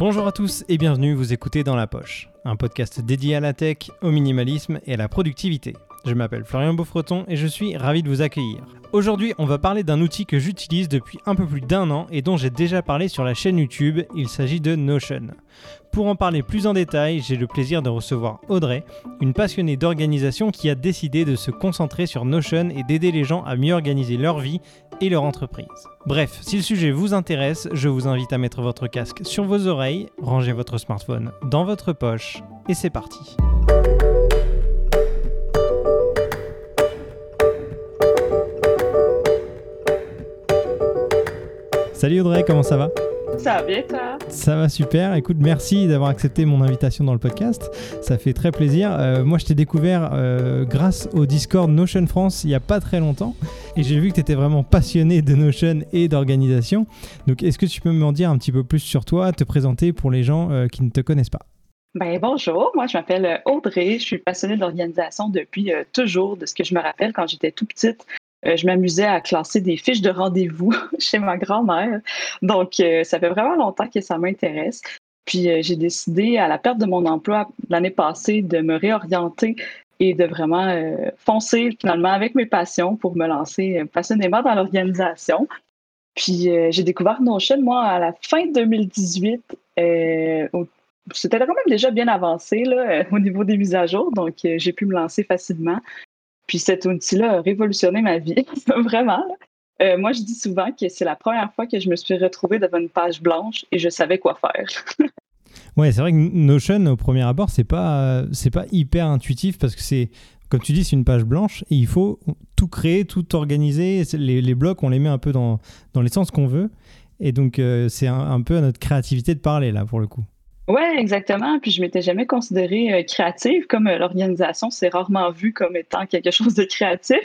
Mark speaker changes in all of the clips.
Speaker 1: Bonjour à tous et bienvenue, vous écoutez Dans la Poche, un podcast dédié à la tech, au minimalisme et à la productivité. Je m'appelle Florian Beaufreton et je suis ravi de vous accueillir. Aujourd'hui, on va parler d'un outil que j'utilise depuis un peu plus d'un an et dont j'ai déjà parlé sur la chaîne YouTube, il s'agit de Notion. Pour en parler plus en détail, j'ai le plaisir de recevoir Audrey, une passionnée d'organisation qui a décidé de se concentrer sur Notion et d'aider les gens à mieux organiser leur vie et leur entreprise. Bref, si le sujet vous intéresse, je vous invite à mettre votre casque sur vos oreilles, ranger votre smartphone dans votre poche et c'est parti. Salut Audrey, comment ça va
Speaker 2: Ça va bien toi
Speaker 1: Ça va super, écoute, merci d'avoir accepté mon invitation dans le podcast, ça fait très plaisir. Euh, moi je t'ai découvert euh, grâce au Discord Notion France il n'y a pas très longtemps et j'ai vu que tu étais vraiment passionné de Notion et d'organisation. Donc est-ce que tu peux m'en dire un petit peu plus sur toi, te présenter pour les gens euh, qui ne te connaissent pas?
Speaker 2: Ben, bonjour, moi je m'appelle Audrey, je suis passionnée d'organisation depuis toujours, de ce que je me rappelle quand j'étais tout petite. Euh, je m'amusais à classer des fiches de rendez-vous chez ma grand-mère. Donc, euh, ça fait vraiment longtemps que ça m'intéresse. Puis, euh, j'ai décidé, à la perte de mon emploi l'année passée, de me réorienter et de vraiment foncer finalement avec mes passions pour me lancer passionnément dans l'organisation. Puis, j'ai découvert Notion, moi, à la fin 2018. C'était quand même déjà bien avancé là, au niveau des mises à jour, donc j'ai pu me lancer facilement. Puis cet outil-là a révolutionné ma vie, vraiment. Euh, moi, je dis souvent que c'est la première fois que je me suis retrouvée devant une page blanche et je savais quoi faire.
Speaker 1: ouais, c'est vrai que Notion, au premier abord, c'est pas, c'est pas hyper intuitif parce que c'est, comme tu dis, c'est une page blanche et il faut tout créer, tout organiser. Les, blocs, on les met un peu dans, dans les sens qu'on veut. Et donc, euh, c'est un, peu à notre créativité de parler, là, pour le coup.
Speaker 2: Oui, exactement. Puis je m'étais jamais considérée euh, créative, comme euh, l'organisation, c'est rarement vu comme étant quelque chose de créatif.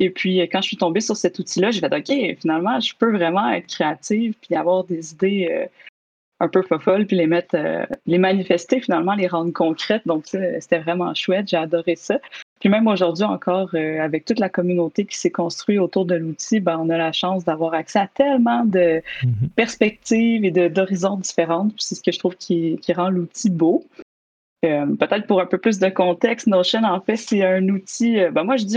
Speaker 2: Et puis, euh, quand je suis tombée sur cet outil-là, je vais OK, finalement, je peux vraiment être créative puis avoir des idées un peu folles puis les mettre, les manifester, finalement, les rendre concrètes. Donc, c'était vraiment chouette. J'ai adoré ça. Puis même aujourd'hui encore, euh, avec toute la communauté qui s'est construite autour de l'outil, ben, on a la chance d'avoir accès à tellement de mhm. perspectives et d'horizons différentes. c'est ce que je trouve qui, rend l'outil beau. Euh, peut-être pour un peu plus de contexte, Notion, en fait, c'est un outil, euh, ben moi je dis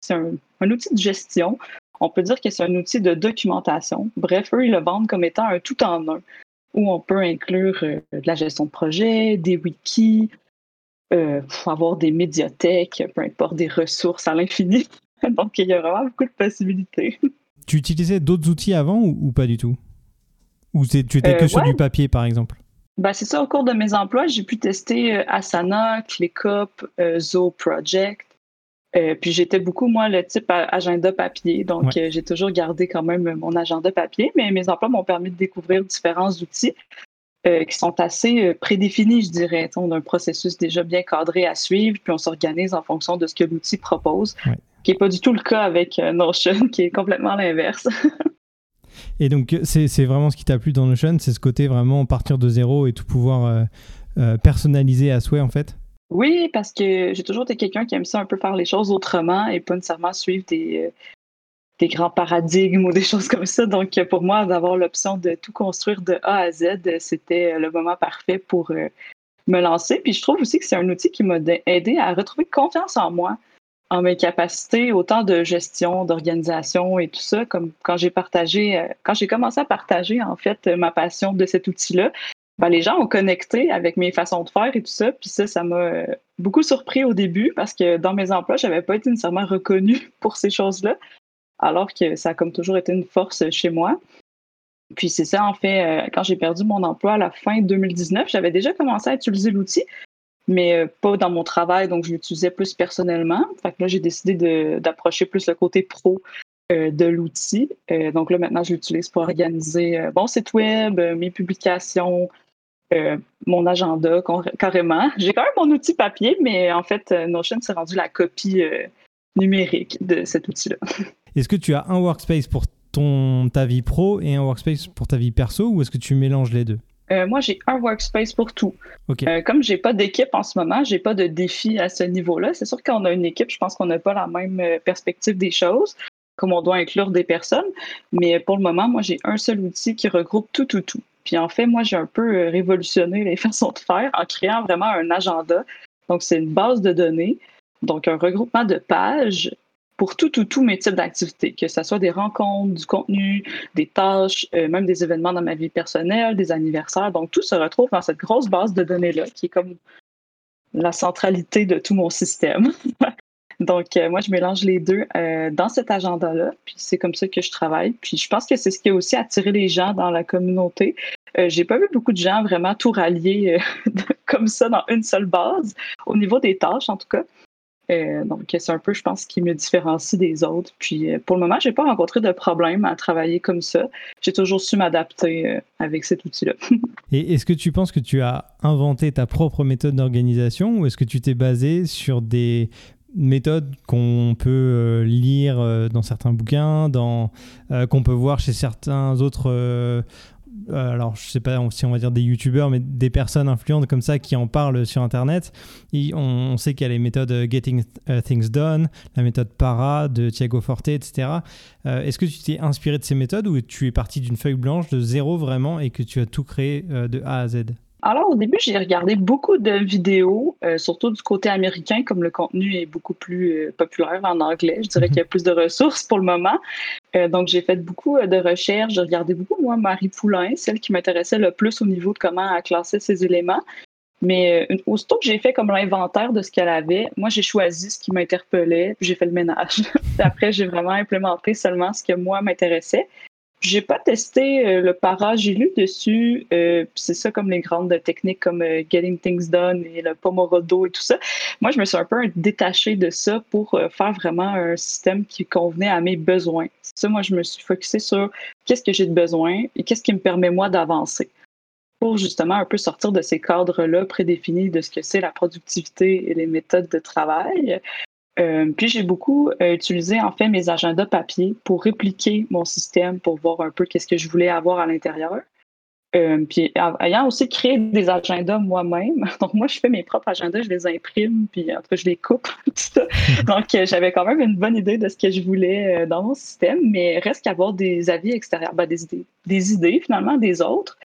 Speaker 2: c'est un, un, outil de gestion. On peut dire que c'est un outil de documentation. Bref, eux, ils le vendent comme étant un tout en un, où on peut inclure de la gestion de projet, des wikis, euh, avoir des médiathèques, peu importe, des ressources à l'infini. Donc, il y a vraiment beaucoup de possibilités.
Speaker 1: Tu utilisais d'autres outils avant ou, pas du tout? Ou tu étais que euh, sur du papier, par exemple?
Speaker 2: Ben, c'est ça, au cours de mes emplois, j'ai pu tester euh, Asana, ClickUp, euh, Zo Project. puis j'étais beaucoup, moi, le type agenda papier. Donc, j'ai toujours gardé quand même mon agenda papier, mais mes emplois m'ont permis de découvrir différents outils. Euh, qui sont assez euh, prédéfinis, je dirais. On a un processus déjà bien cadré à suivre, puis on s'organise en fonction de ce que l'outil propose, qui n'est pas du tout le cas avec euh, Notion, qui est complètement l'inverse.
Speaker 1: et donc, c'est vraiment ce qui t'a plu dans Notion, c'est ce côté vraiment partir de zéro et tout pouvoir personnaliser à souhait, en fait?
Speaker 2: Oui, parce que j'ai toujours été quelqu'un qui aime ça un peu faire les choses autrement et pas nécessairement suivre des, des grands paradigmes ou des choses comme ça. Donc, pour moi, d'avoir l'option de tout construire de A à Z, c'était le moment parfait pour euh, me lancer. Puis je trouve aussi que c'est un outil qui m'a aidé à retrouver confiance en moi, en mes capacités, autant de gestion, d'organisation et tout ça, comme quand j'ai partagé, euh, quand j'ai commencé à partager, en fait, ma passion de cet outil-là. Ben, les gens ont connecté avec mes façons de faire et tout ça. Puis ça, ça m'a euh, beaucoup surpris au début parce que dans mes emplois, je n'avais pas été nécessairement reconnue pour ces choses-là alors que ça a comme toujours été une force chez moi. Puis c'est ça, en fait, euh, quand j'ai perdu mon emploi à la fin 2019, j'avais déjà commencé à utiliser l'outil, mais euh, pas dans mon travail, donc je l'utilisais plus personnellement. Fait que là, j'ai décidé d'approcher plus le côté pro euh, de l'outil. donc là, maintenant, je l'utilise pour organiser mon site web, mes publications, mon agenda carrément. J'ai quand même mon outil papier, mais en fait, Notion s'est rendu la copie numérique de cet outil-là.
Speaker 1: Est-ce que tu as un workspace pour ton, ta vie pro et un workspace pour ta vie perso ou est-ce que tu mélanges les deux?
Speaker 2: Euh, moi, j'ai un workspace pour tout. Comme Euh, comme j'ai pas d'équipe en ce moment, j'ai pas de défi à ce niveau-là. C'est sûr qu'on a une équipe, je pense qu'on n'a pas la même euh, perspective des choses, comme on doit inclure des personnes. Mais pour le moment, moi, j'ai un seul outil qui regroupe tout, tout, tout. Puis en fait, moi, j'ai un peu révolutionné les façons de faire en créant vraiment un agenda. Donc, c'est une base de données, donc un regroupement de pages pour tout, tout, tous mes types d'activités, que ce soit des rencontres, du contenu, des tâches, même des événements dans ma vie personnelle, des anniversaires. Donc, tout se retrouve dans cette grosse base de données-là qui est comme la centralité de tout mon système. Donc, euh, moi, je mélange les deux euh, dans cet agenda-là, puis c'est comme ça que je travaille. Puis je pense que c'est ce qui a aussi attiré les gens dans la communauté. Euh, j'ai pas vu beaucoup de gens vraiment tout rallier comme ça dans une seule base, au niveau des tâches en tout cas. Euh, donc, c'est un peu, je pense, qui me différencie des autres. Puis, euh, pour le moment, je n'ai pas rencontré de problème à travailler comme ça. J'ai toujours su m'adapter euh, avec cet outil-là.
Speaker 1: Et est-ce que tu penses que tu as inventé ta propre méthode d'organisation ou est-ce que tu t'es basé sur des méthodes qu'on peut lire dans certains bouquins, dans, qu'on peut voir chez certains autres alors je sais pas si on va dire des youtubeurs, mais des personnes influentes comme ça qui en parlent sur internet. on, sait qu'il y a les méthodes euh, Getting euh, Things Done, la méthode Para de Thiago Forte, etc. Est-ce que tu t'es inspiré de ces méthodes ou tu es parti d'une feuille blanche de zéro vraiment et que tu as tout créé de A à Z?
Speaker 2: Alors, au début, j'ai regardé beaucoup de vidéos, euh, surtout du côté américain, comme le contenu est beaucoup plus euh, populaire en anglais. Je dirais mhm. qu'il y a plus de ressources pour le moment. Euh, donc, j'ai fait beaucoup de recherches. J'ai regardé beaucoup, moi, Marie Poulain, celle qui m'intéressait le plus au niveau de comment classer ces éléments. Mais aussitôt que j'ai fait comme l'inventaire de ce qu'elle avait, moi, j'ai choisi ce qui m'interpellait, puis j'ai fait le ménage. après, j'ai vraiment implémenté seulement ce que moi m'intéressait. J'ai pas testé euh, le para, j'ai lu dessus. Euh, c'est ça comme les grandes techniques comme euh, Getting Things Done et le Pomodoro et tout ça. Moi, je me suis un peu détachée de ça pour faire vraiment un système qui convenait à mes besoins. Ça, moi, je me suis focusée sur qu'est-ce que j'ai de besoin et qu'est-ce qui me permet moi d'avancer pour justement un peu sortir de ces cadres-là prédéfinis de ce que c'est la productivité et les méthodes de travail. Euh, puis j'ai beaucoup euh, utilisé en fait mes agendas papier pour répliquer mon système pour voir un peu qu'est-ce que je voulais avoir à l'intérieur. Euh, puis ayant aussi créé des agendas moi-même, donc moi je fais mes propres agendas, je les imprime, puis en tout cas je les coupe, tout ça. Donc j'avais quand même une bonne idée de ce que je voulais dans mon système, mais reste qu'avoir des avis extérieurs, ben, des idées, des idées finalement des autres,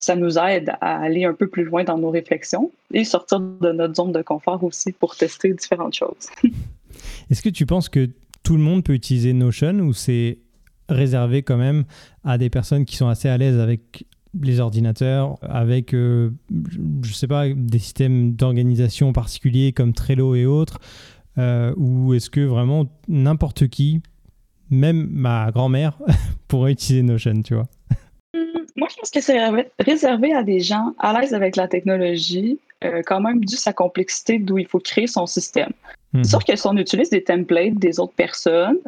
Speaker 2: ça nous aide à aller un peu plus loin dans nos réflexions et sortir de notre zone de confort aussi pour tester différentes choses.
Speaker 1: Est-ce que tu penses que tout le monde peut utiliser Notion ou c'est réservé quand même à des personnes qui sont assez à l'aise avec les ordinateurs, avec, euh, je sais pas, des systèmes d'organisation particuliers comme Trello et autres euh, Ou est-ce que vraiment n'importe qui, même ma grand-mère, pourrait utiliser Notion, tu vois?
Speaker 2: Moi, je pense que c'est réservé à des gens à l'aise avec la technologie, euh, quand même dû sa complexité d'où il faut créer son système. Mhm. que si on utilise des templates des autres personnes,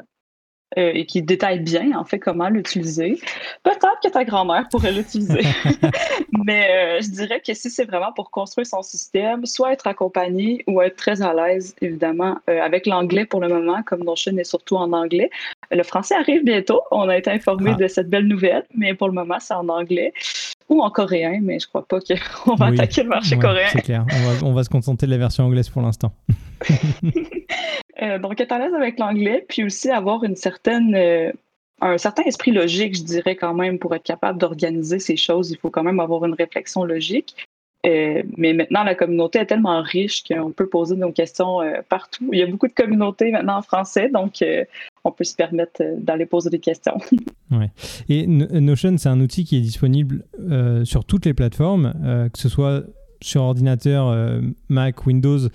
Speaker 2: euh, et qui détaille bien, en fait, comment l'utiliser. Peut-être que ta grand-mère pourrait l'utiliser. Mais euh, je dirais que si c'est vraiment pour construire son système, soit être accompagné ou être très à l'aise, évidemment, euh, avec l'anglais pour le moment, comme Notion est surtout en anglais. Le français arrive bientôt. On a été informé ah. de cette belle nouvelle, mais pour le moment, c'est en anglais ou en coréen, mais je crois pas qu'on va attaquer le marché coréen.
Speaker 1: C'est clair. On va, on va, se contenter de la version anglaise pour l'instant.
Speaker 2: Euh, donc, être à l'aise avec l'anglais, puis aussi avoir une certaine, euh, un certain esprit logique, je dirais quand même, pour être capable d'organiser ces choses. Il faut quand même avoir une réflexion logique. Euh, mais maintenant, la communauté est tellement riche qu'on peut poser nos questions partout. Il y a beaucoup de communautés maintenant en français, donc on peut se permettre d'aller poser des questions.
Speaker 1: ouais. Et Notion, c'est un outil qui est disponible sur toutes les plateformes, que ce soit sur ordinateur, Mac, Windows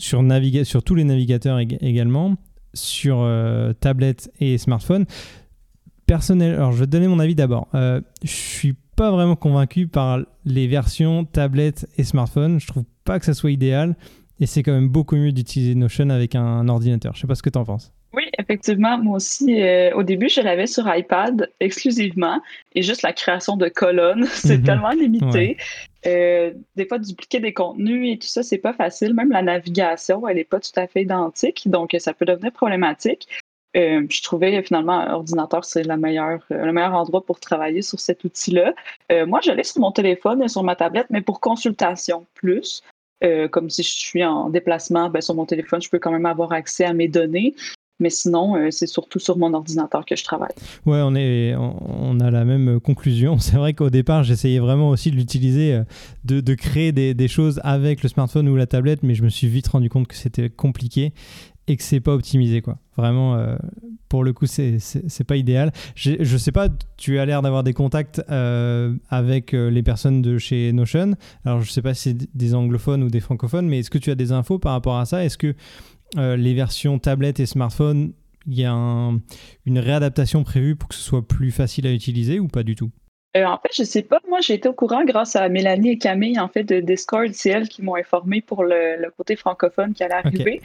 Speaker 1: sur, sur tous les navigateurs également, sur euh, tablette et smartphone. Personnel, alors je vais te donner mon avis d'abord. Euh, je suis pas vraiment convaincu par les versions tablette et smartphone. Je trouve pas que ça soit idéal et c'est quand même beaucoup mieux d'utiliser Notion avec un, ordinateur. Je sais pas ce que tu en penses.
Speaker 2: Oui, effectivement, moi aussi, euh, au début, je l'avais sur iPad exclusivement et juste la création de colonnes, c'est mhm. tellement limité. Euh, des fois, dupliquer des contenus et tout ça, c'est pas facile. Même la navigation, elle n'est pas tout à fait identique, donc ça peut devenir problématique. Euh, je trouvais finalement ordinateur, c'est la meilleure, le meilleur endroit pour travailler sur cet outil-là. moi, je l'ai sur mon téléphone et sur ma tablette, mais pour consultation plus. comme si je suis en déplacement, ben, sur mon téléphone, je peux quand même avoir accès à mes données. Mais sinon, euh, c'est surtout sur mon ordinateur que je travaille.
Speaker 1: Ouais, on, est, on, a la même conclusion. C'est vrai qu'au départ, j'essayais vraiment aussi de l'utiliser, euh, de, créer des, choses avec le smartphone ou la tablette, mais je me suis vite rendu compte que c'était compliqué et que c'est pas optimisé quoi. Vraiment, euh, pour le coup, c'est pas idéal. Je sais pas, tu as l'air d'avoir des contacts avec les personnes de chez Notion. Alors je sais pas si c'est des anglophones ou des francophones, mais est-ce que tu as des infos par rapport à ça? Est-ce que euh, les versions tablettes et smartphone, il y a une réadaptation prévue pour que ce soit plus facile à utiliser ou pas du tout?
Speaker 2: Euh, en fait, je sais pas. Moi, j'ai été au courant grâce à Mélanie et Camille, en fait, de Discord. C'est elles qui m'ont informé pour le, côté francophone qui allait arriver.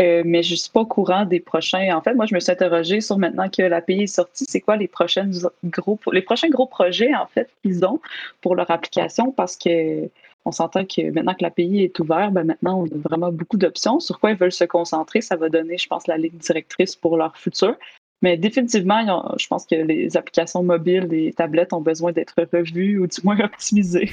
Speaker 2: Euh, mais je suis pas au courant des prochains. En fait, moi, je me suis interrogée sur maintenant que l'API est sortie, c'est quoi les prochaines gros, les prochains gros projets, en fait, qu'ils ont pour leur application? Parce que on s'entend que maintenant que l'API est ouverte, ben maintenant, on a vraiment beaucoup d'options. Sur quoi ils veulent se concentrer, ça va donner, je pense, la ligne directrice pour leur futur. Mais définitivement, je pense que les applications mobiles, les tablettes ont besoin d'être revues ou du moins optimisées.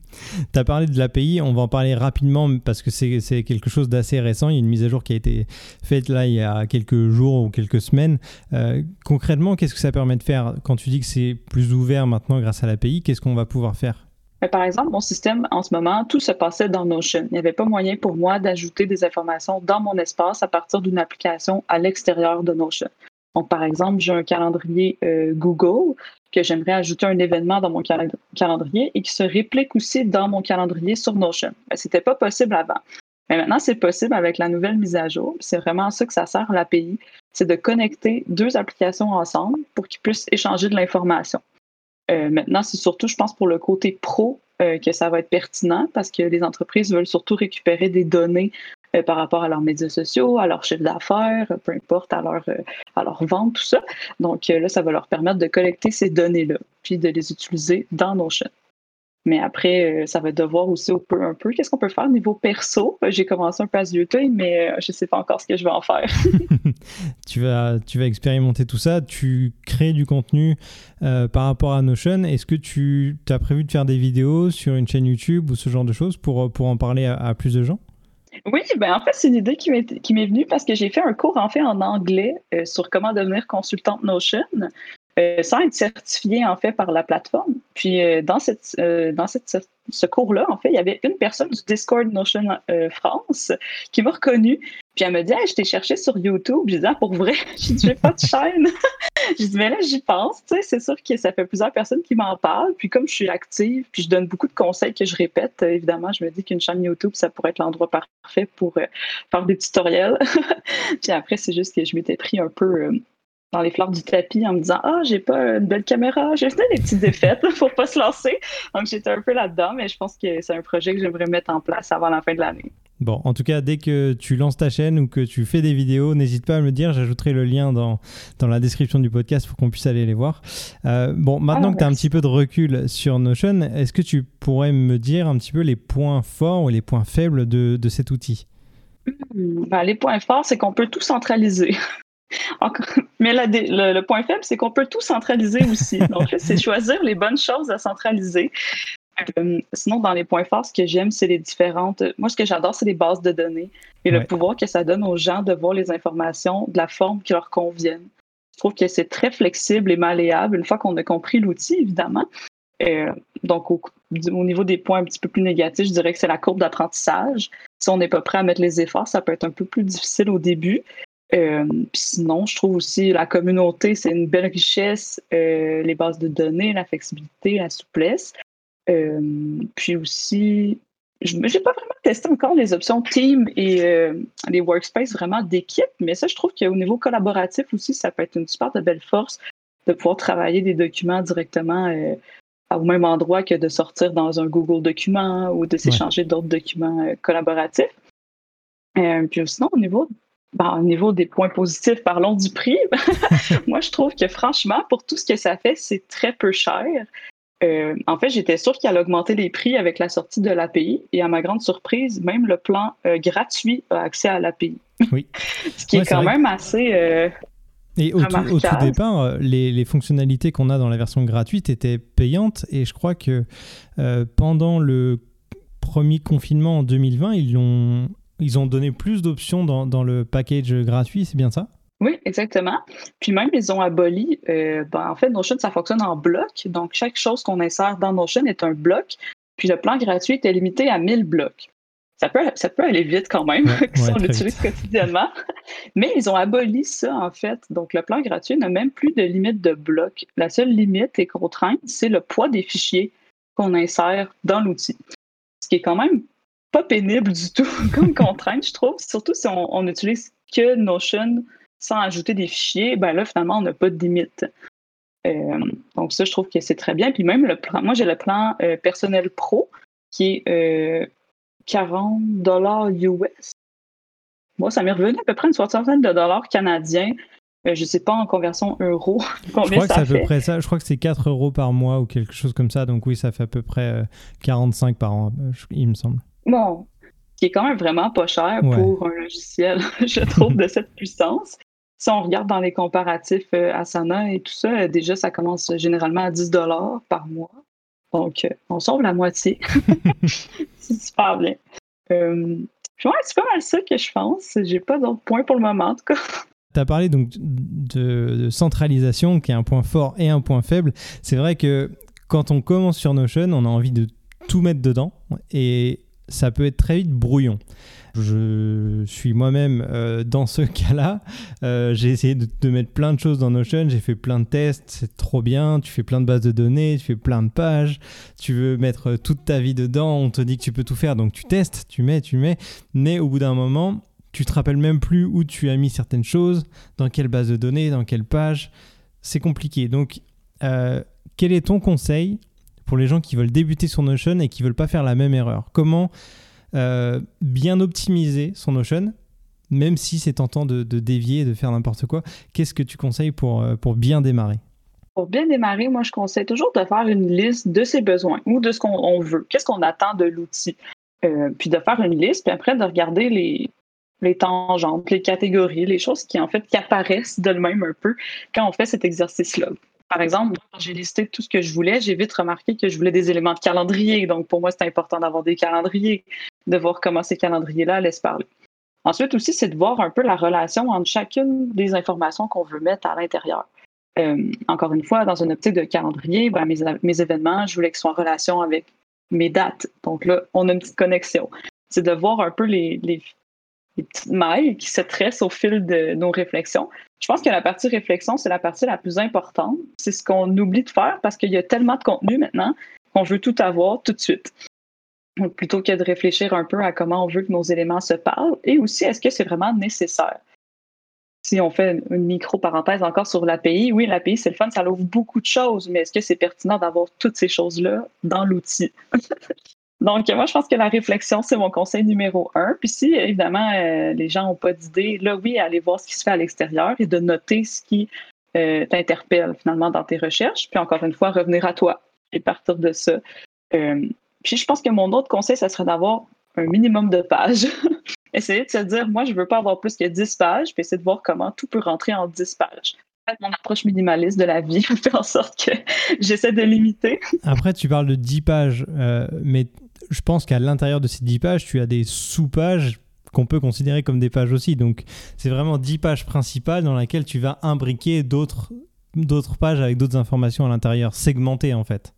Speaker 1: tu as parlé de l'API, on va en parler rapidement parce que c'est quelque chose d'assez récent. Il y a une mise à jour qui a été faite là il y a quelques jours ou quelques semaines. Euh, concrètement, qu'est-ce que ça permet de faire Quand tu dis que c'est plus ouvert maintenant grâce à l'API, qu'est-ce qu'on va pouvoir faire?
Speaker 2: Par exemple, mon système, en ce moment, tout se passait dans Notion. Il n'y avait pas moyen pour moi d'ajouter des informations dans mon espace à partir d'une application à l'extérieur de Notion. Donc, par exemple, j'ai un calendrier euh, Google que j'aimerais ajouter un événement dans mon calendrier et qui se réplique aussi dans mon calendrier sur Notion. Ce n'était pas possible avant. Mais maintenant, c'est possible avec la nouvelle mise à jour. C'est vraiment ça que ça sert l'API, c'est de connecter deux applications ensemble pour qu'ils puissent échanger de l'information. Euh, maintenant, c'est surtout, je pense, pour le côté pro euh, que ça va être pertinent parce que les entreprises veulent surtout récupérer des données euh, par rapport à leurs médias sociaux, à leur chiffre d'affaires, peu importe, à leur, à leur vente, tout ça. Donc là, ça va leur permettre de collecter ces données-là, puis de les utiliser dans nos chaînes. Mais après, euh, ça va devoir aussi un peu, un peu qu'est-ce qu'on peut faire au niveau perso? J'ai commencé un peu à YouTube, mais euh, je ne sais pas encore ce que je vais en faire.
Speaker 1: tu, vas, tu vas expérimenter tout ça. Tu crées du contenu euh, par rapport à Notion. Est-ce que tu as prévu de faire des vidéos sur une chaîne YouTube ou ce genre de choses pour, pour en parler à, plus de gens?
Speaker 2: Oui, ben en fait, c'est une idée qui m'est venue parce que j'ai fait un cours en fait en anglais sur comment devenir consultante Notion. Euh, sans être certifié en fait par la plateforme. Puis euh, dans cette euh, dans cette, ce cours-là, en fait, il y avait une personne du Discord Notion France qui m'a reconnue. Puis elle me dit Je t'ai cherché sur YouTube. J'ai dit ah, pour vrai, j'ai dit pas de chaîne. j'ai dit mais là j'y pense. Tu sais, c'est sûr que ça fait plusieurs personnes qui m'en parlent. Puis comme je suis active, puis je donne beaucoup de conseils que je répète, évidemment, je me dis qu'une chaîne YouTube ça pourrait être l'endroit parfait pour faire des tutoriels. puis après c'est juste que je m'étais pris un peu dans les fleurs du tapis en me disant Ah, j'ai pas une belle caméra. J'ai fait des petites défaites pour pas se lancer. Donc j'étais un peu là-dedans, mais je pense que c'est un projet que j'aimerais mettre en place avant la fin de l'année.
Speaker 1: Bon, en tout cas, dès que tu lances ta chaîne ou que tu fais des vidéos, n'hésite pas à me le dire. J'ajouterai le lien dans, dans la description du podcast pour qu'on puisse aller les voir. Euh, bon, maintenant ah, que tu as un petit peu de recul sur Notion, est-ce que tu pourrais me dire un petit peu les points forts ou les points faibles de, de cet outil?
Speaker 2: Hmm, ben, Les points forts, c'est qu'on peut tout centraliser. Mais le, point faible, c'est qu'on peut tout centraliser aussi. Donc, c'est choisir les bonnes choses à centraliser. Euh, sinon, dans les points forts, ce que j'aime, c'est les différentes. Moi, ce que j'adore, c'est les bases de données et le pouvoir que ça donne aux gens de voir les informations de la forme qui leur convienne. Je trouve que c'est très flexible et malléable une fois qu'on a compris l'outil, évidemment. Euh, donc, au, au, niveau des points un petit peu plus négatifs, je dirais que c'est la courbe d'apprentissage. Si on n'est pas prêt à mettre les efforts, ça peut être un peu plus difficile au début. Euh, sinon, je trouve aussi la communauté, c'est une belle richesse, euh, les bases de données, la flexibilité, la souplesse. Euh, puis aussi, je n'ai pas vraiment testé encore les options team et les workspaces vraiment d'équipe, mais ça, je trouve qu'au niveau collaboratif aussi, ça peut être une super de belle force de pouvoir travailler des documents directement au même endroit que de sortir dans un Google document ou de s'échanger d'autres documents collaboratifs. puis sinon, au niveau ben, au niveau des points positifs, parlons du prix. Moi, je trouve que franchement, pour tout ce que ça fait, c'est très peu cher. Euh, en fait, j'étais sûre qu'il allait augmenter les prix avec la sortie de l'API. Et à ma grande surprise, même le plan euh, gratuit a accès à l'API.
Speaker 1: Oui.
Speaker 2: ce qui est quand même assez. Euh,
Speaker 1: et au tout, au tout, départ, les, les fonctionnalités qu'on a dans la version gratuite étaient payantes. Et je crois que pendant le premier confinement en 2020, ils l'ont ils ont donné plus d'options dans, dans, le package gratuit, c'est bien ça?
Speaker 2: Oui, exactement. Puis même, ils ont aboli, euh, ben, en fait, Notion, ça fonctionne en bloc. Donc, chaque chose qu'on insère dans Notion est un bloc. Puis le plan gratuit était limité à 1000 blocs. Ça peut, ça peut aller vite quand même, si on l'utilise quotidiennement. Mais ils ont aboli ça, en fait. Donc, le plan gratuit n'a même plus de limite de blocs. La seule limite et contrainte, c'est le poids des fichiers qu'on insère dans l'outil. Ce qui est quand même pas pénible du tout comme contrainte, je trouve. Surtout si on, on utilise que Notion sans ajouter des fichiers, ben là, finalement, on n'a pas de limite. Euh, donc ça, je trouve que c'est très bien. Puis même le plan, moi j'ai le plan euh, personnel pro qui est 40 euh, dollars US. Moi, ça m'est revenu à peu près une soixantaine de dollars canadiens. je ne sais pas en conversion euro combien
Speaker 1: je crois que c'est à peu près ça. Je crois que c'est 4 euros par mois ou quelque chose comme ça. Donc oui, ça fait à peu près 45 par an, il me semble.
Speaker 2: Bon, qui est quand même vraiment pas cher pour un logiciel, je trouve, de cette puissance si on regarde dans les comparatifs euh, Asana et tout ça, euh, déjà, ça commence généralement à 10 par mois. Donc, euh, on sauve la moitié. c'est super bien. Euh, c'est pas mal ça que je pense. J'ai pas d'autres points pour le moment, en tout cas.
Speaker 1: Tu as parlé donc de, centralisation, qui est un point fort et un point faible. C'est vrai que quand on commence sur Notion, on a envie de tout mettre dedans et ça peut être très vite brouillon. Je suis moi-même euh, dans ce cas-là. Euh, j'ai essayé de, mettre plein de choses dans Notion, j'ai fait plein de tests, c'est trop bien. Tu fais plein de bases de données, tu fais plein de pages, tu veux mettre toute ta vie dedans, on te dit que tu peux tout faire, donc tu testes, tu mets, tu mets. Mais au bout d'un moment, tu te rappelles même plus où tu as mis certaines choses, dans quelle base de données, dans quelle page. C'est compliqué. Donc, euh, quel est ton conseil pour les gens qui veulent débuter sur Notion et qui veulent pas faire la même erreur Comment euh, bien optimiser son Notion, même si c'est tentant de, dévier et de faire n'importe quoi. Qu'est-ce que tu conseilles pour, euh, pour bien démarrer?
Speaker 2: Pour bien démarrer, moi, je conseille toujours de faire une liste de ses besoins ou de ce qu'on veut. Qu'est-ce qu'on attend de l'outil? Euh, puis de faire une liste, puis après de regarder les, les tangentes, les catégories, les choses qui, en fait, qui apparaissent d'elles-mêmes un peu quand on fait cet exercice-là. Par exemple, quand j'ai listé tout ce que je voulais, j'ai vite remarqué que je voulais des éléments de calendrier. Donc, pour moi, c'est important d'avoir des calendriers, de voir comment ces calendriers-là se parler. Ensuite aussi, c'est de voir un peu la relation entre chacune des informations qu'on veut mettre à l'intérieur. Euh, encore une fois, dans une optique de calendrier, ben, mes, événements, je voulais qu'ils soient en relation avec mes dates. Donc là, on a une petite connexion. C'est de voir un peu les, les petites mailles qui se tressent au fil de nos réflexions. Je pense que la partie réflexion, c'est la partie la plus importante. C'est ce qu'on oublie de faire parce qu'il y a tellement de contenu maintenant qu'on veut tout avoir tout de suite. Donc, plutôt que de réfléchir un peu à comment on veut que nos éléments se parlent et aussi est-ce que c'est vraiment nécessaire? Si on fait une micro-parenthèse encore sur l'API, oui, l'API, c'est le fun, ça ouvre beaucoup de choses, mais est-ce que c'est pertinent d'avoir toutes ces choses-là dans l'outil? Donc, moi, je pense que la réflexion, c'est mon conseil numéro un. Puis si, évidemment, euh, les gens n'ont pas d'idée, là, oui, aller voir ce qui se fait à l'extérieur et de noter ce qui euh, t'interpelle finalement dans tes recherches. Puis encore une fois, revenir à toi et partir de ça. Euh, puis je pense que mon autre conseil, ça serait d'avoir un minimum de pages. Essayer de se dire, moi, je veux pas avoir plus que 10 pages, puis essayer de voir comment tout peut rentrer en 10 pages mon approche minimaliste de la vie fait en sorte que j'essaie de limiter.
Speaker 1: Après, tu parles de 10 pages, mais je pense qu'à l'intérieur de ces 10 pages, tu as des sous-pages qu'on peut considérer comme des pages aussi. Donc, c'est vraiment 10 pages principales dans lesquelles tu vas imbriquer d'autres pages avec d'autres informations à l'intérieur, segmentées en fait.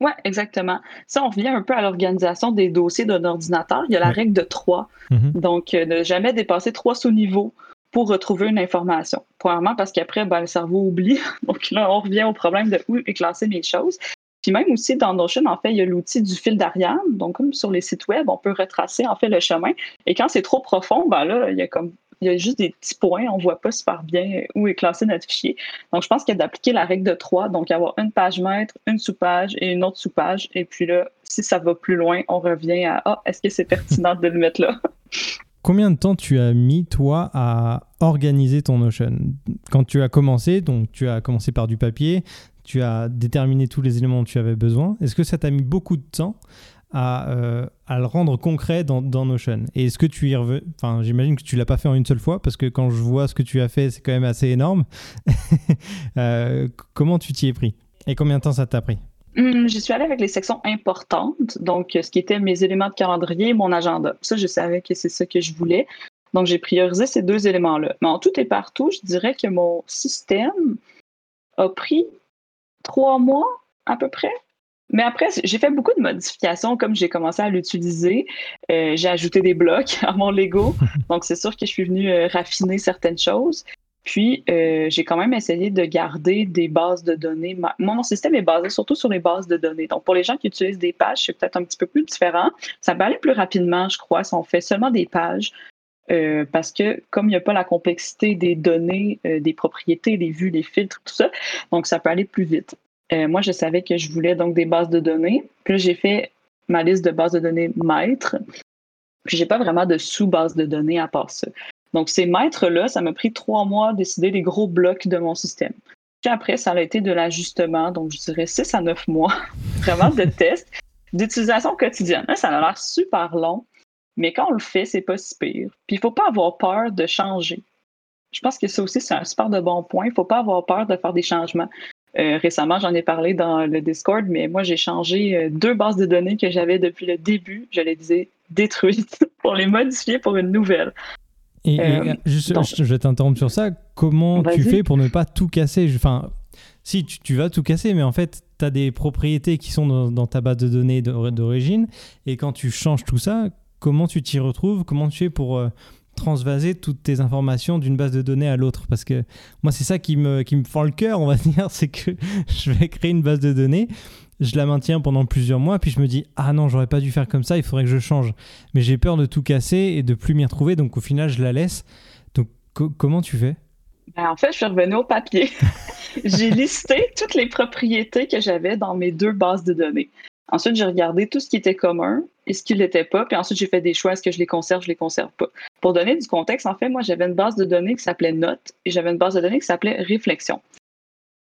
Speaker 2: Oui, exactement. Ça, on revient un peu à l'organisation des dossiers d'un ordinateur. Il y a la règle de 3. Mhm. Donc, euh, ne jamais dépasser trois sous-niveaux pour retrouver une information. Premièrement, parce qu'après, ben, le cerveau oublie. Donc là, on revient au problème de où est classer mes choses. Puis même aussi dans Notion, en fait, il y a l'outil du fil d'Ariane. Donc, comme sur les sites web, on peut retracer en fait le chemin. Et quand c'est trop profond, ben là, il y a comme il y a juste des petits points, on ne voit pas super bien où est classé notre fichier. Donc, je pense qu'il y a d'appliquer la règle de trois, donc avoir une page maître, une sous-page et une autre sous-page. Et puis là, si ça va plus loin, on revient à Ah, est-ce que c'est pertinent de le mettre là?
Speaker 1: Combien de temps tu as mis, toi, à organiser ton Notion? Quand tu as commencé, donc tu as commencé par du papier, tu as déterminé tous les éléments dont tu avais besoin. Est-ce que ça t'a mis beaucoup de temps à, euh, le rendre concret dans, Notion? Et est-ce que tu y reviens Enfin, j'imagine que tu l'as pas fait en une seule fois parce que quand je vois ce que tu as fait, c'est quand même assez énorme. Euh, comment tu t'y es pris? Et combien de temps ça t'a pris?
Speaker 2: Hum, je suis allée avec les sections importantes, donc ce qui était mes éléments de calendrier, mon agenda. Ça, je savais que c'est ça que je voulais. Donc, j'ai priorisé ces deux éléments-là. Mais en tout et partout, je dirais que mon système a pris trois mois à peu près. Mais après, j'ai fait beaucoup de modifications comme j'ai commencé à l'utiliser. Euh, j'ai ajouté des blocs à mon Lego. Donc, c'est sûr que je suis venue euh, raffiner certaines choses. Puis, euh, j'ai quand même essayé de garder des bases de données. Moi, mon système est basé surtout sur les bases de données. Donc, pour les gens qui utilisent des pages, c'est peut-être un petit peu plus différent. Ça peut aller plus rapidement, je crois, si on fait seulement des pages. Euh, parce que comme il n'y a pas la complexité des données, euh, des propriétés, des vues, des filtres, tout ça, donc ça peut aller plus vite. moi, je savais que je voulais donc des bases de données. Puis j'ai fait ma liste de bases de données maître. Puis j'ai pas vraiment de sous-base de données à part ça. Donc, ces maîtres-là, ça m'a pris trois mois à décider les gros blocs de mon système. Puis après, ça a été de l'ajustement, donc je dirais six à neuf mois, vraiment de tests, d'utilisation quotidienne. ça a l'air super long, mais quand on le fait, c'est pas si pire. Puis il faut pas avoir peur de changer. Je pense que ça aussi, c'est un super de bon point. Il faut pas avoir peur de faire des changements. Euh, récemment, j'en ai parlé dans le Discord, mais moi, j'ai changé euh, deux bases de données que j'avais depuis le début. Je les disais détruites pour les modifier pour une nouvelle.
Speaker 1: Et, euh, juste, je vais t'interrompre sur ça. Comment tu fais pour ne pas tout casser? Enfin, si tu, vas tout casser, mais en fait, tu as des propriétés qui sont dans, ta base de données d'origine. Et quand tu changes tout ça, comment tu t'y retrouves Comment tu fais pour euh, transvaser toutes tes informations d'une base de données à l'autre Parce que moi, c'est ça qui me, qui fend le cœur, on va dire, c'est que je vais créer une base de données je la maintiens pendant plusieurs mois, puis je me dis ah non, j'aurais pas dû faire comme ça, il faudrait que je change. Mais j'ai peur de tout casser et de plus m'y retrouver, donc au final je la laisse. Donc comment tu fais?
Speaker 2: Ben, En fait, je suis revenue au papier. j'ai listé toutes les propriétés que j'avais dans mes deux bases de données. Ensuite, j'ai regardé tout ce qui était commun et ce qui ne l'était pas. Puis ensuite, j'ai fait des choix. Est-ce que je les conserve, je les conserve pas. Pour donner du contexte, en fait, moi, j'avais une base de données qui s'appelait Notes et j'avais une base de données qui s'appelait Réflexion.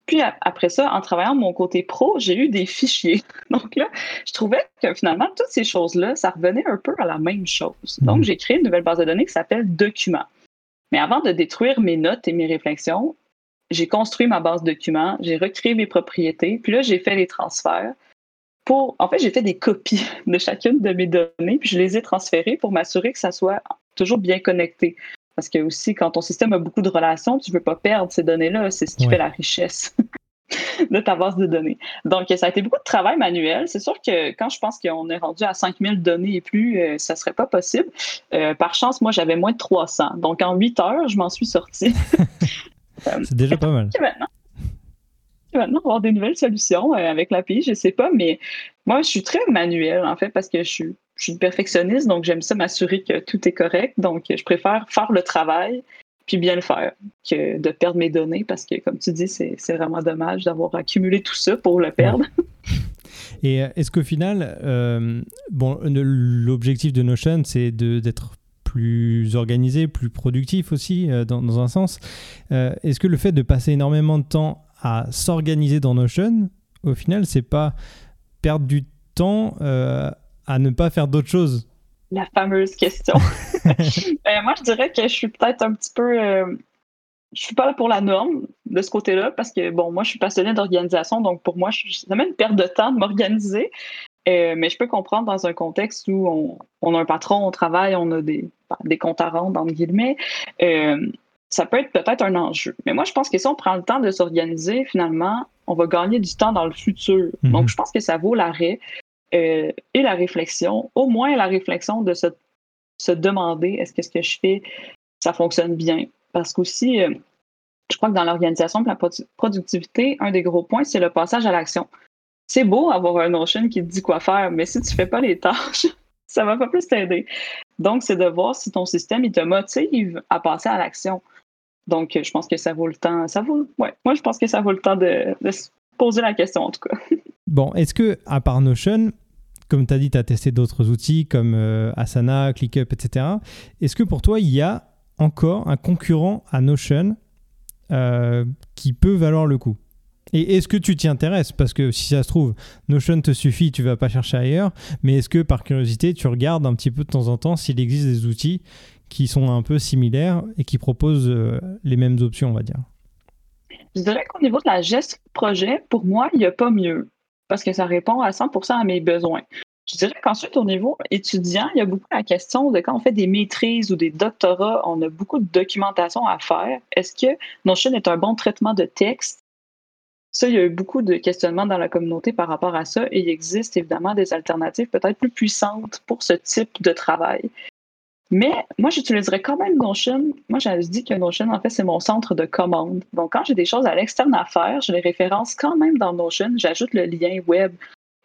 Speaker 2: Puis après ça, en travaillant mon côté pro, j'ai eu des fichiers. Donc là, je trouvais que finalement, toutes ces choses-là, ça revenait un peu à la même chose. Donc, mhm. j'ai créé une nouvelle base de données qui s'appelle Documents. Mais avant de détruire mes notes et mes réflexions, j'ai construit ma base de documents, j'ai recréé mes propriétés, puis là, j'ai fait les transferts. Pour, en fait, j'ai fait des copies de chacune de mes données, puis je les ai transférées pour m'assurer que ça soit toujours bien connecté. Parce que aussi, quand ton système a beaucoup de relations, tu ne veux pas perdre ces données-là. C'est ce qui fait la richesse de ta base de données. Donc, ça a été beaucoup de travail manuel. C'est sûr que quand je pense qu'on est rendu à 5000 données et plus, euh, ça ne serait pas possible. Euh, par chance, moi, j'avais moins de 300. Donc, en 8 heures, je m'en suis sortie.
Speaker 1: C'est déjà pas mal.
Speaker 2: Maintenant, maintenant avoir des nouvelles solutions euh, avec l'API, je ne sais pas, mais moi, je suis très manuel, en fait, parce que je suis suis perfectionniste, donc j'aime ça m'assurer que tout est correct. Donc, je préfère faire le travail puis bien le faire que de perdre mes données parce que, comme tu dis, c'est vraiment dommage d'avoir accumulé tout ça pour le perdre.
Speaker 1: Et euh, est-ce qu'au final, euh, bon, l'objectif de Notion, c'est d'être plus organisé, plus productif aussi, dans, un sens. est-ce que le fait de passer énormément de temps à s'organiser dans Notion, au final, c'est pas perdre du temps à ne pas faire d'autres choses
Speaker 2: La fameuse question. Ben, moi, je dirais que je suis peut-être un petit peu. Euh, je suis pas là pour la norme de ce côté-là parce que, bon, moi, je suis passionnée d'organisation, donc pour moi, ça même une perte de temps de m'organiser. Euh, mais je peux comprendre dans un contexte où on, a un patron, on travaille, on a des, des comptes à rendre, entre guillemets. Euh, ça peut être peut-être un enjeu. Mais moi, je pense que si on prend le temps de s'organiser, finalement, on va gagner du temps dans le futur. Mhm. Donc, je pense que ça vaut l'arrêt. Euh, et la réflexion, au moins la réflexion de se, se demander est-ce que ce que je fais, ça fonctionne bien? Parce qu'aussi, euh, je crois que dans l'organisation de la productivité, un des gros points, c'est le passage à l'action. C'est beau avoir un Notion qui te dit quoi faire, mais si tu ne fais pas les tâches, ça va pas plus t'aider. Donc, c'est de voir si ton système il te motive à passer à l'action. Donc, je pense que ça vaut le temps. Ça vaut, ouais, moi, je pense que ça vaut le temps de, se poser la question, en tout cas.
Speaker 1: Bon, est-ce que, à part Notion, comme tu as dit, tu as testé d'autres outils comme euh, Asana, ClickUp, etc. Est-ce que pour toi, il y a encore un concurrent à Notion euh, qui peut valoir le coup? Et est-ce que tu t'y intéresses? Parce que si ça se trouve, Notion te suffit, tu vas pas chercher ailleurs. Mais est-ce que par curiosité, tu regardes un petit peu de temps en temps s'il existe des outils qui sont un peu similaires et qui proposent euh, les mêmes options, on va dire
Speaker 2: Je dirais qu'au niveau de la gestion de projet, pour moi, il n'y a pas mieux parce que ça répond à 100% à mes besoins. Je dirais qu'ensuite, au niveau étudiant, il y a beaucoup la question de quand on fait des maîtrises ou des doctorats, on a beaucoup de documentation à faire. Est-ce que Notion est un bon traitement de texte? Ça, il y a eu beaucoup de questionnements dans la communauté par rapport à ça et il existe évidemment des alternatives peut-être plus puissantes pour ce type de travail. Mais moi, j'utiliserais quand même Notion. Moi, j'avais dit que Notion, en fait, c'est mon centre de commande. Donc, quand j'ai des choses à l'externe à faire, je les référence quand même dans Notion. J'ajoute le lien web.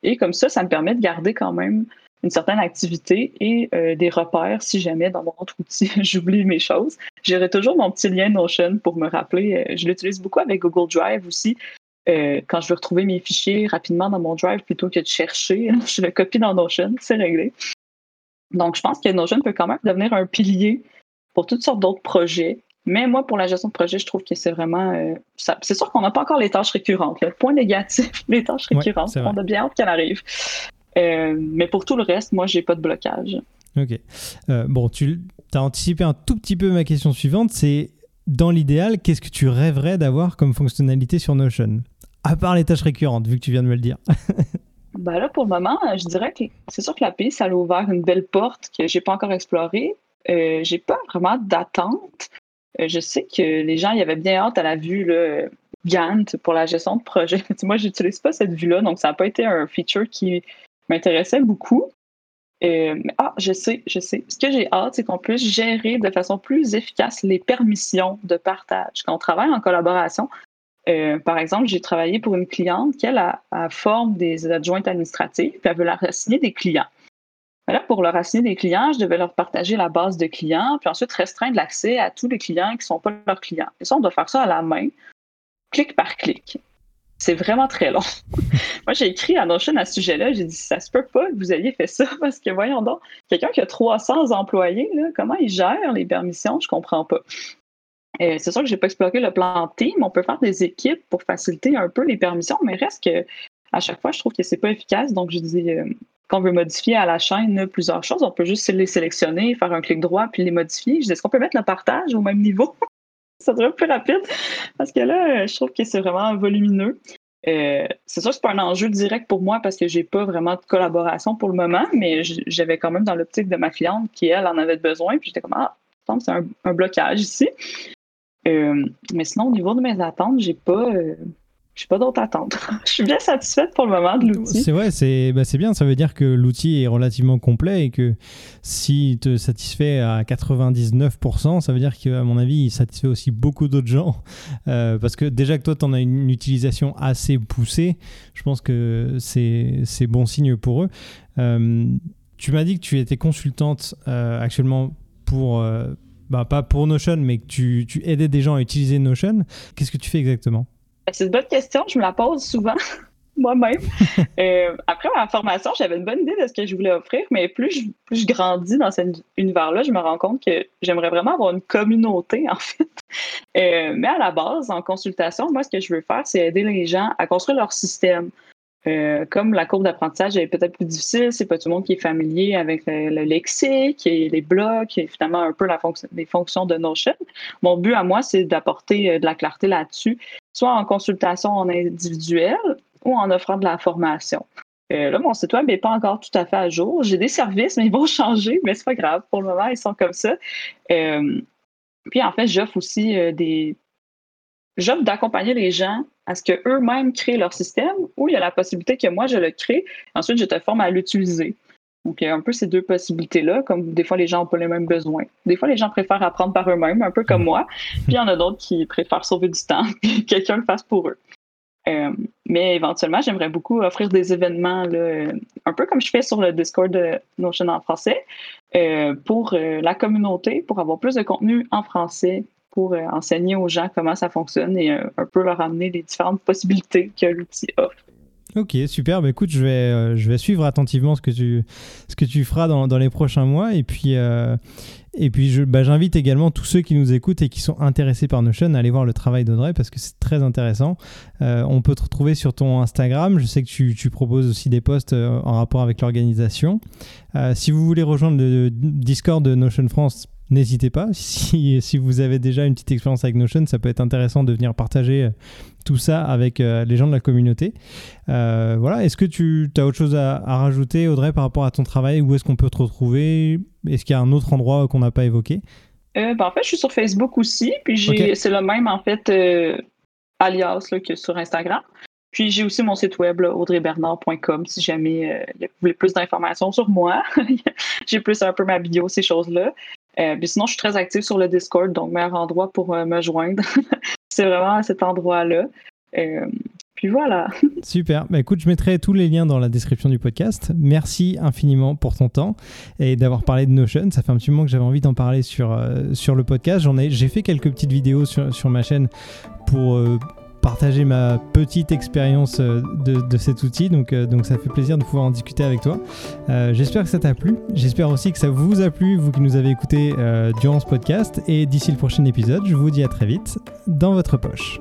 Speaker 2: Et comme ça, ça me permet de garder quand même une certaine activité et euh, des repères si jamais dans mon autre outil j'oublie mes choses. J'aurai toujours mon petit lien Notion pour me rappeler. Euh, je l'utilise beaucoup avec Google Drive aussi. Euh, quand je veux retrouver mes fichiers rapidement dans mon Drive plutôt que de chercher, je le copie dans Notion, c'est réglé. Donc, je pense que Notion peut quand même devenir un pilier pour toutes sortes d'autres projets. Mais moi, pour la gestion de projet, je trouve que c'est vraiment. Euh, c'est sûr qu'on n'a pas encore les tâches récurrentes. Le point négatif, les tâches récurrentes. on a bien hâte qu'elles arrivent. Euh, mais pour tout le reste, moi, j'ai pas de blocage.
Speaker 1: Ok. Euh, bon, tu as anticipé un tout petit peu ma question suivante. C'est dans l'idéal, qu'est-ce que tu rêverais d'avoir comme fonctionnalité sur Notion? À part les tâches récurrentes, vu que tu viens de me le dire.
Speaker 2: Ben là, pour le moment, je dirais que c'est sûr que la piste, a ouvert une belle porte que j'ai pas encore explorée. Euh, j'ai pas vraiment d'attente. Euh, je sais que les gens y avaient bien hâte à la vue là, Gantt pour la gestion de projet. Moi, j'utilise pas cette vue-là, donc ça n'a pas été un feature qui m'intéressait beaucoup. Euh, ah, je sais, je sais. Ce que j'ai hâte, c'est qu'on puisse gérer de façon plus efficace les permissions de partage. Quand on travaille en collaboration, euh, par exemple, j'ai travaillé pour une cliente qui, elle, a, forme des adjointes administratives, puis elle veut leur assigner des clients. Là, pour leur assigner des clients, je devais leur partager la base de clients, puis ensuite restreindre l'accès à tous les clients qui ne sont pas leurs clients. Et ça, on doit faire ça à la main, clic par clic. C'est vraiment très long. Moi, j'ai écrit à Notion à ce sujet-là, j'ai dit, ça se peut pas que vous ayez fait ça, parce que voyons donc, quelqu'un qui a 300 employés, comment il gère les permissions, je comprends pas. Euh, c'est sûr que je n'ai pas exploré le plan team. On peut faire des équipes pour faciliter un peu les permissions, mais reste que à chaque fois, je trouve que c'est pas efficace. Donc, je dis, euh, quand on veut modifier à la chaîne plusieurs choses, on peut juste les sélectionner, faire un clic droit puis les modifier. Je dis, est-ce qu'on peut mettre le partage au même niveau? ça devrait plus rapide parce que là, je trouve que c'est vraiment volumineux. Euh, c'est sûr que c'est pas un enjeu direct pour moi parce que j'ai pas vraiment de collaboration pour le moment, mais j'avais quand même dans l'optique de ma cliente qui, elle, en avait besoin. Puis j'étais comme, ah, c'est un, blocage ici. Euh, mais sinon, au niveau de mes attentes, j'ai pas. Euh, pas d'autres attentes. je suis bien satisfaite pour le moment de l'outil.
Speaker 1: C'est vrai, c'est bah bien. Ça veut dire que l'outil est relativement complet et que s'il te satisfait à 99%, ça veut dire qu'à mon avis, il satisfait aussi beaucoup d'autres gens. Euh, parce que déjà que toi, tu en as une utilisation assez poussée, je pense que c'est bon signe pour eux. tu m'as dit que tu étais consultante actuellement pour bah, pas pour Notion, mais que tu, tu aidais des gens à utiliser Notion, qu'est-ce que tu fais exactement?
Speaker 2: Ben, C'est une bonne question, je me la pose souvent moi-même. Euh, après ma formation, j'avais une bonne idée de ce que je voulais offrir, mais plus je, plus je grandis dans cet univers-là, je me rends compte que j'aimerais vraiment avoir une communauté, en fait. Euh, mais à la base, en consultation, moi, ce que je veux faire, c'est aider les gens à construire leur système. Euh, comme la courbe d'apprentissage est peut-être plus difficile, c'est pas tout le monde qui est familier avec le, lexique et les blocs et finalement un peu la les fonctions de Notion. Mon but à moi, c'est d'apporter euh, de la clarté là-dessus, soit en consultation en individuel ou en offrant de la formation. Euh, là, mon site web n'est pas encore tout à fait à jour. J'ai des services, mais ils vont changer, mais c'est pas grave. Pour le moment, ils sont comme ça. puis en fait, j'offre aussi des, j'offre d'accompagner les gens à ce qu'eux-mêmes créent leur système ou il y a la possibilité que moi, je le crée. Ensuite, je te forme à l'utiliser. Donc, il y a un peu ces deux possibilités-là, comme des fois, les gens n'ont pas les mêmes besoins. Des fois, les gens préfèrent apprendre par eux-mêmes, un peu comme mm. moi. Puis, il y en a d'autres qui préfèrent sauver du temps et que quelqu'un le fasse pour eux. Euh, mais éventuellement, j'aimerais beaucoup offrir des événements, là, un peu comme je fais sur le Discord de Notion en français, euh, pour euh, la communauté, pour avoir plus de contenu en français pour euh, enseigner aux gens comment ça fonctionne et euh, un peu leur amener les différentes possibilités que l'outil offre.
Speaker 1: Ok, super. Bah, écoute, je vais, euh, je vais suivre attentivement ce que tu, ce que tu feras dans, dans les prochains mois. Et puis, puis bah, j'invite également tous ceux qui nous écoutent et qui sont intéressés par Notion à aller voir le travail d'Audrey parce que c'est très intéressant. on peut te retrouver sur ton Instagram. Je sais que tu, tu proposes aussi des posts en rapport avec l'organisation. si vous voulez rejoindre le Discord de Notion France, n'hésitez pas. Si, si, vous avez déjà une petite expérience avec Notion, ça peut être intéressant de venir partager tout ça avec les gens de la communauté. voilà, est-ce que tu as autre chose à, rajouter, Audrey, par rapport à ton travail? Où est-ce qu'on peut te retrouver? Est-ce qu'il y a un autre endroit qu'on n'a pas évoqué?
Speaker 2: Ben, En fait, je suis sur Facebook aussi, puis c'est le même, en fait, alias que sur Instagram. Puis j'ai aussi mon site web, audreybernard.com, si jamais euh, vous voulez plus d'informations sur moi. j'ai plus un peu ma bio, ces choses-là. Euh, sinon, je suis très active sur le Discord, donc meilleur endroit pour euh, me joindre. c'est vraiment à cet endroit-là. puis voilà.
Speaker 1: Super. Bah, écoute, je mettrai tous les liens dans la description du podcast. Merci infiniment pour ton temps et d'avoir parlé de Notion. Ça fait un petit moment que j'avais envie d'en parler sur, sur le podcast. J'en ai, j'ai fait quelques petites vidéos sur, sur ma chaîne pour partager ma petite expérience euh, de, cet outil. Donc, euh, donc ça fait plaisir de pouvoir en discuter avec toi. Euh, j'espère que ça t'a plu. J'espère aussi que ça vous a plu, vous qui nous avez écouté durant ce podcast. Et d'ici le prochain épisode, je vous dis à très vite dans votre poche.